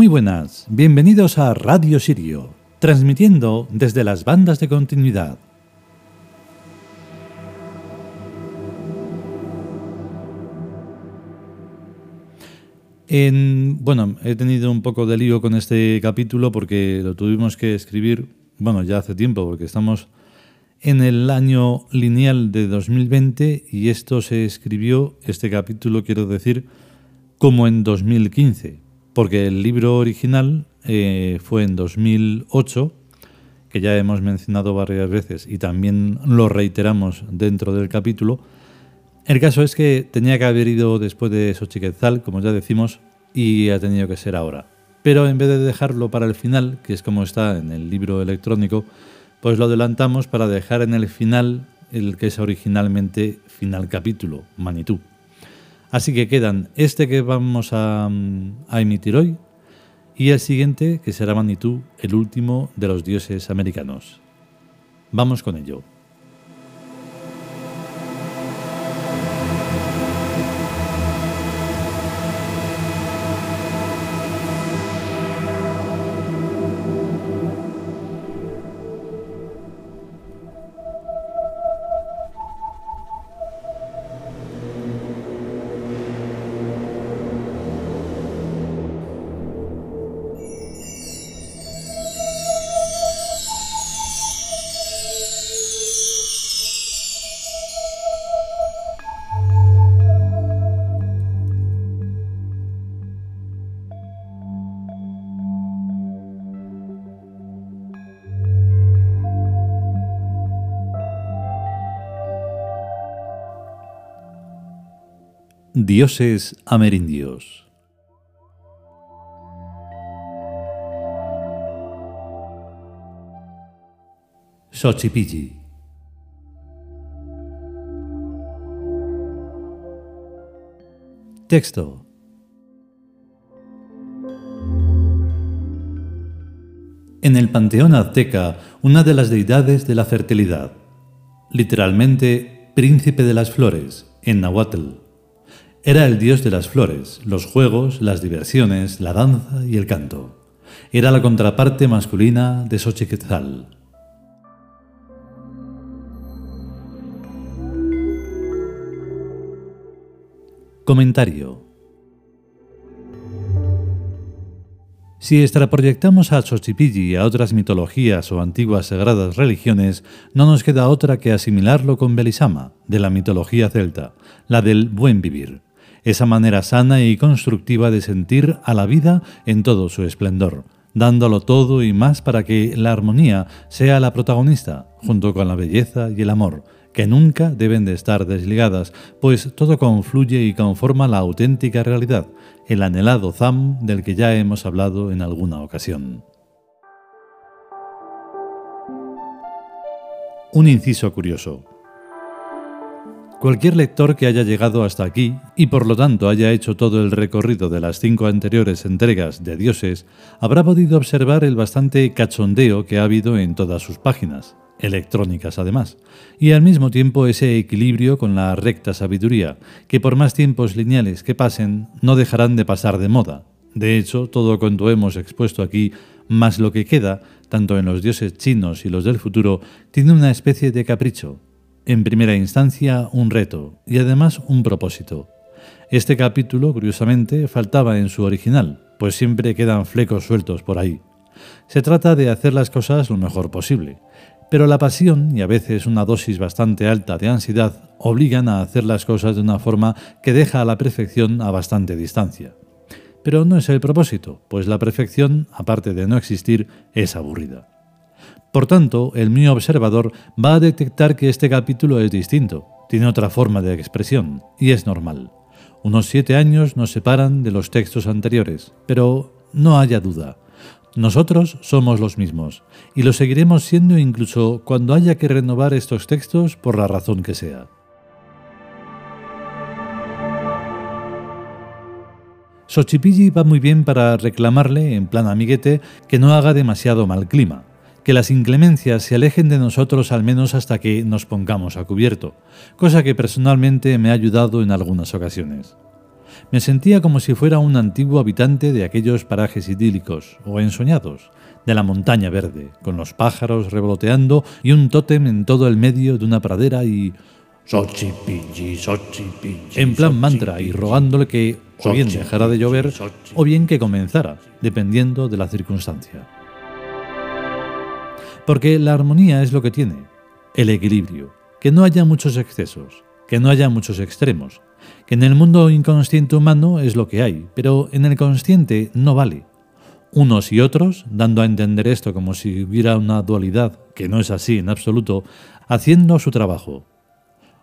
Muy buenas, bienvenidos a Radio Sirio, transmitiendo desde las bandas de continuidad. En, bueno, he tenido un poco de lío con este capítulo porque lo tuvimos que escribir, bueno, ya hace tiempo, porque estamos en el año lineal de 2020 y esto se escribió, este capítulo quiero decir, como en 2015, porque el libro original eh, fue en 2008, que ya hemos mencionado varias veces y también lo reiteramos dentro del capítulo, el caso es que tenía que haber ido después de Xochiquetzal, como ya decimos, y ha tenido que ser ahora. Pero en vez de dejarlo para el final, que es como está en el libro electrónico, pues lo adelantamos para dejar en el final el que es originalmente final capítulo, Manitú. Así que quedan este que vamos a, emitir hoy y el siguiente que será Manitú, el último de los dioses americanos. Vamos con ello. Dioses amerindios. Xochipilli. Texto. En el panteón azteca, una de las deidades de la fertilidad, literalmente príncipe de las flores, en Nahuatl era el dios de las flores, los juegos, las diversiones, la danza y el canto. Era la contraparte masculina de Xochiquetzal. Comentario. Si extraproyectamos a Xochipilli y a otras mitologías o antiguas sagradas religiones, no nos queda otra que asimilarlo con Belisama, de la mitología celta, la del buen vivir esa manera sana y constructiva de sentir a la vida en todo su esplendor, dándolo todo y más para que la armonía sea la protagonista, junto con la belleza y el amor, que nunca deben de estar desligadas, pues todo confluye y conforma la auténtica realidad, el anhelado Zam del que ya hemos hablado en alguna ocasión. Un inciso curioso. Cualquier lector que haya llegado hasta aquí y por lo tanto haya hecho todo el recorrido de las cinco anteriores entregas de Dioses, habrá podido observar el bastante cachondeo que ha habido en todas sus páginas, electrónicas además, y al mismo tiempo ese equilibrio con la recta sabiduría, que por más tiempos lineales que pasen, no dejarán de pasar de moda. De hecho, todo cuanto hemos expuesto aquí, más lo que queda, tanto en los dioses chinos y los del futuro, tiene una especie de capricho, en primera instancia un reto y además un propósito. Este capítulo, curiosamente, faltaba en su original, pues siempre quedan flecos sueltos por ahí. Se trata de hacer las cosas lo mejor posible, pero la pasión y a veces una dosis bastante alta de ansiedad obligan a hacer las cosas de una forma que deja a la perfección a bastante distancia. Pero no es el propósito, pues la perfección, aparte de no existir, es aburrida. Por tanto, el mío observador va a detectar que este capítulo es distinto, tiene otra forma de expresión, y es normal. Unos siete años nos separan de los textos anteriores, pero no haya duda. Nosotros somos los mismos, y lo seguiremos siendo incluso cuando haya que renovar estos textos por la razón que sea. Xochipilli va muy bien para reclamarle, en plan amiguete, que no haga demasiado mal clima, que las inclemencias se alejen de nosotros al menos hasta que nos pongamos a cubierto, cosa que personalmente me ha ayudado en algunas ocasiones. Me sentía como si fuera un antiguo habitante de aquellos parajes idílicos o ensoñados, de la montaña verde, con los pájaros revoloteando y un tótem en todo el medio de una pradera y... En plan mantra y rogándole que o bien dejara de llover o bien que comenzara, dependiendo de la circunstancia. Porque la armonía es lo que tiene, el equilibrio, que no haya muchos excesos, que no haya muchos extremos, que en el mundo inconsciente humano es lo que hay, pero en el consciente no vale. Unos y otros, dando a entender esto como si hubiera una dualidad, que no es así en absoluto, haciendo su trabajo.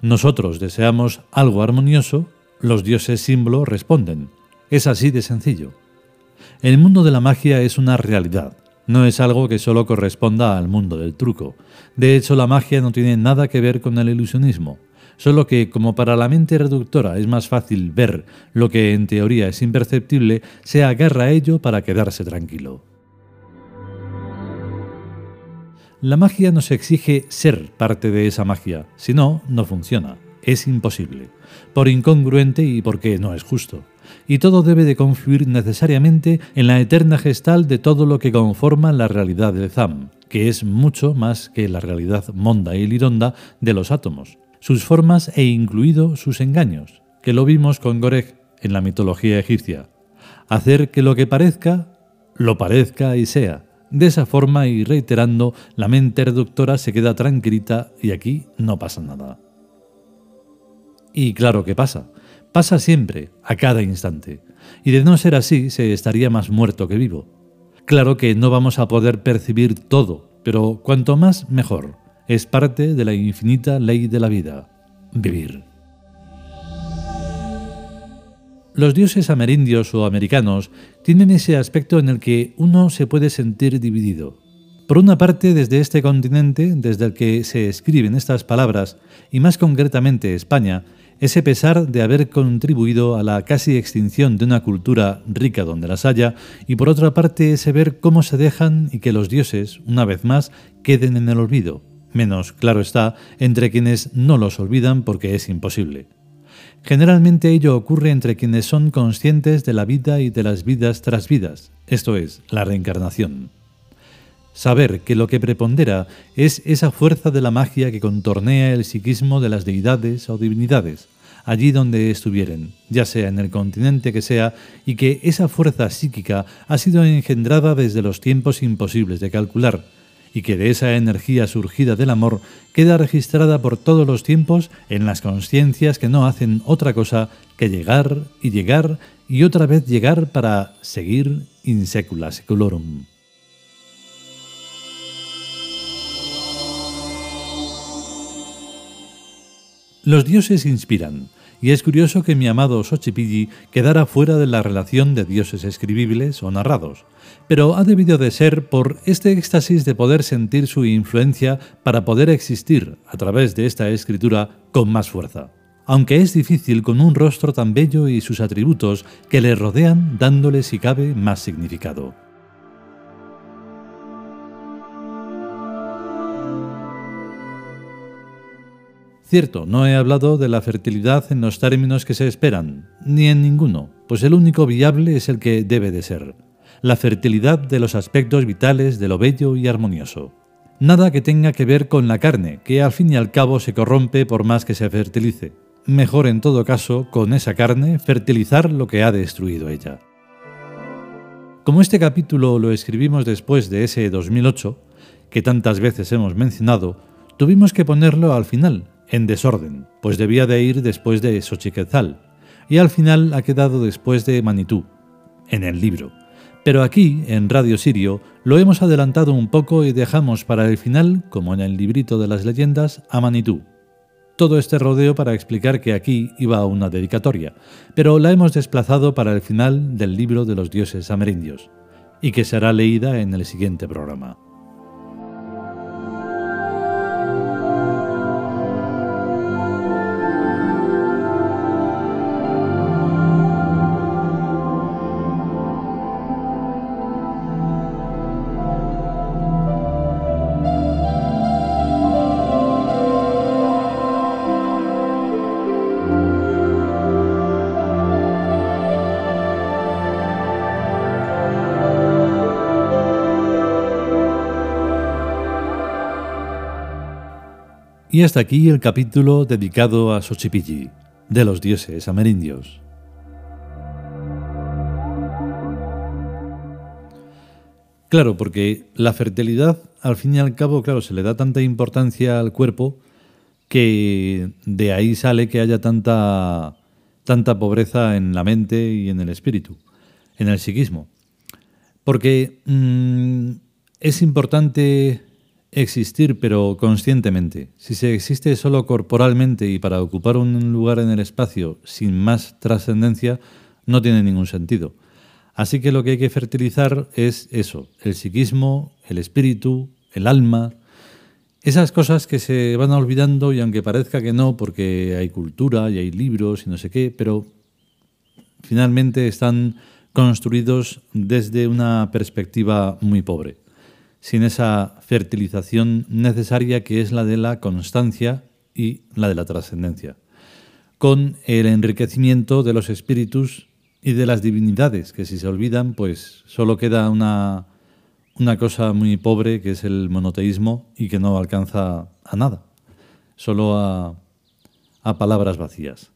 Nosotros deseamos algo armonioso, los dioses símbolo responden. Es así de sencillo. El mundo de la magia es una realidad, no es algo que solo corresponda al mundo del truco. De hecho, la magia no tiene nada que ver con el ilusionismo, solo que como para la mente reductora es más fácil ver lo que en teoría es imperceptible, se agarra a ello para quedarse tranquilo. La magia nos exige ser parte de esa magia, si no, no funciona, es imposible, por incongruente y porque no es justo y todo debe de confluir necesariamente en la eterna gestal de todo lo que conforma la realidad de Zam, que es mucho más que la realidad monda y lironda de los átomos, sus formas e incluido sus engaños, que lo vimos con Goreg en la mitología egipcia. Hacer que lo que parezca, lo parezca y sea. De esa forma y reiterando, la mente reductora se queda tranquilita y aquí no pasa nada. Y claro que pasa, Pasa siempre, a cada instante, y de no ser así se estaría más muerto que vivo. Claro que no vamos a poder percibir todo, pero cuanto más mejor. Es parte de la infinita ley de la vida, vivir. Los dioses amerindios o americanos tienen ese aspecto en el que uno se puede sentir dividido. Por una parte, desde este continente, desde el que se escriben estas palabras, y más concretamente España, ese pesar de haber contribuido a la casi extinción de una cultura rica donde las haya, y por otra parte ese ver cómo se dejan y que los dioses, una vez más, queden en el olvido, menos, claro está, entre quienes no los olvidan porque es imposible. Generalmente ello ocurre entre quienes son conscientes de la vida y de las vidas tras vidas, esto es, la reencarnación. Saber que lo que prepondera es esa fuerza de la magia que contornea el psiquismo de las deidades o divinidades, allí donde estuvieren, ya sea en el continente que sea, y que esa fuerza psíquica ha sido engendrada desde los tiempos imposibles de calcular, y que de esa energía surgida del amor queda registrada por todos los tiempos en las conciencias que no hacen otra cosa que llegar y llegar y otra vez llegar para seguir in secula seculorum. Los dioses inspiran, y es curioso que mi amado Xochipilli quedara fuera de la relación de dioses escribibles o narrados, pero ha debido de ser por este éxtasis de poder sentir su influencia para poder existir a través de esta escritura con más fuerza. Aunque es difícil con un rostro tan bello y sus atributos que le rodean dándole si cabe más significado. Cierto, no he hablado de la fertilidad en los términos que se esperan, ni en ninguno, pues el único viable es el que debe de ser, la fertilidad de los aspectos vitales de lo bello y armonioso. Nada que tenga que ver con la carne, que al fin y al cabo se corrompe por más que se fertilice. Mejor en todo caso, con esa carne, fertilizar lo que ha destruido ella. Como este capítulo lo escribimos después de ese 2008, que tantas veces hemos mencionado, tuvimos que ponerlo al final, en desorden, pues debía de ir después de Xochiquetzal, y al final ha quedado después de Manitú, en el libro. Pero aquí, en Radio Sirio, lo hemos adelantado un poco y dejamos para el final, como en el librito de las leyendas, a Manitú. Todo este rodeo para explicar que aquí iba una dedicatoria, pero la hemos desplazado para el final del libro de los dioses amerindios, y que será leída en el siguiente programa. Y hasta aquí el capítulo dedicado a Xochipilli, de los dioses amerindios. Claro, porque la fertilidad, al fin y al cabo, claro, se le da tanta importancia al cuerpo que de ahí sale que haya tanta, tanta pobreza en la mente y en el espíritu, en el psiquismo. Porque mm, es importante existir, pero conscientemente. Si se existe solo corporalmente y para ocupar un lugar en el espacio sin más trascendencia, no tiene ningún sentido. Así que lo que hay que fertilizar es eso, el psiquismo, el espíritu, el alma, esas cosas que se van olvidando y aunque parezca que no, porque hay cultura y hay libros y no sé qué, pero finalmente están construidos desde una perspectiva muy pobre, sin esa fertilización necesaria que es la de la constancia y la de la trascendencia, con el enriquecimiento de los espíritus y de las divinidades, que si se olvidan, pues solo queda una, una cosa muy pobre que es el monoteísmo y que no alcanza a nada, solo a, a palabras vacías.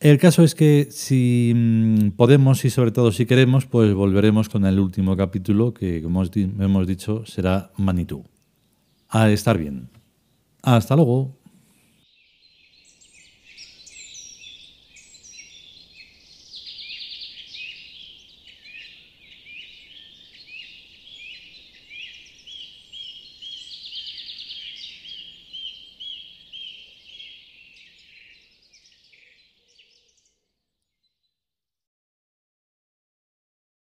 El caso es que si mm, podemos y sobre todo si queremos, pues volveremos con el último capítulo que, como hemos dicho, será Manitú. A estar bien. Hasta luego.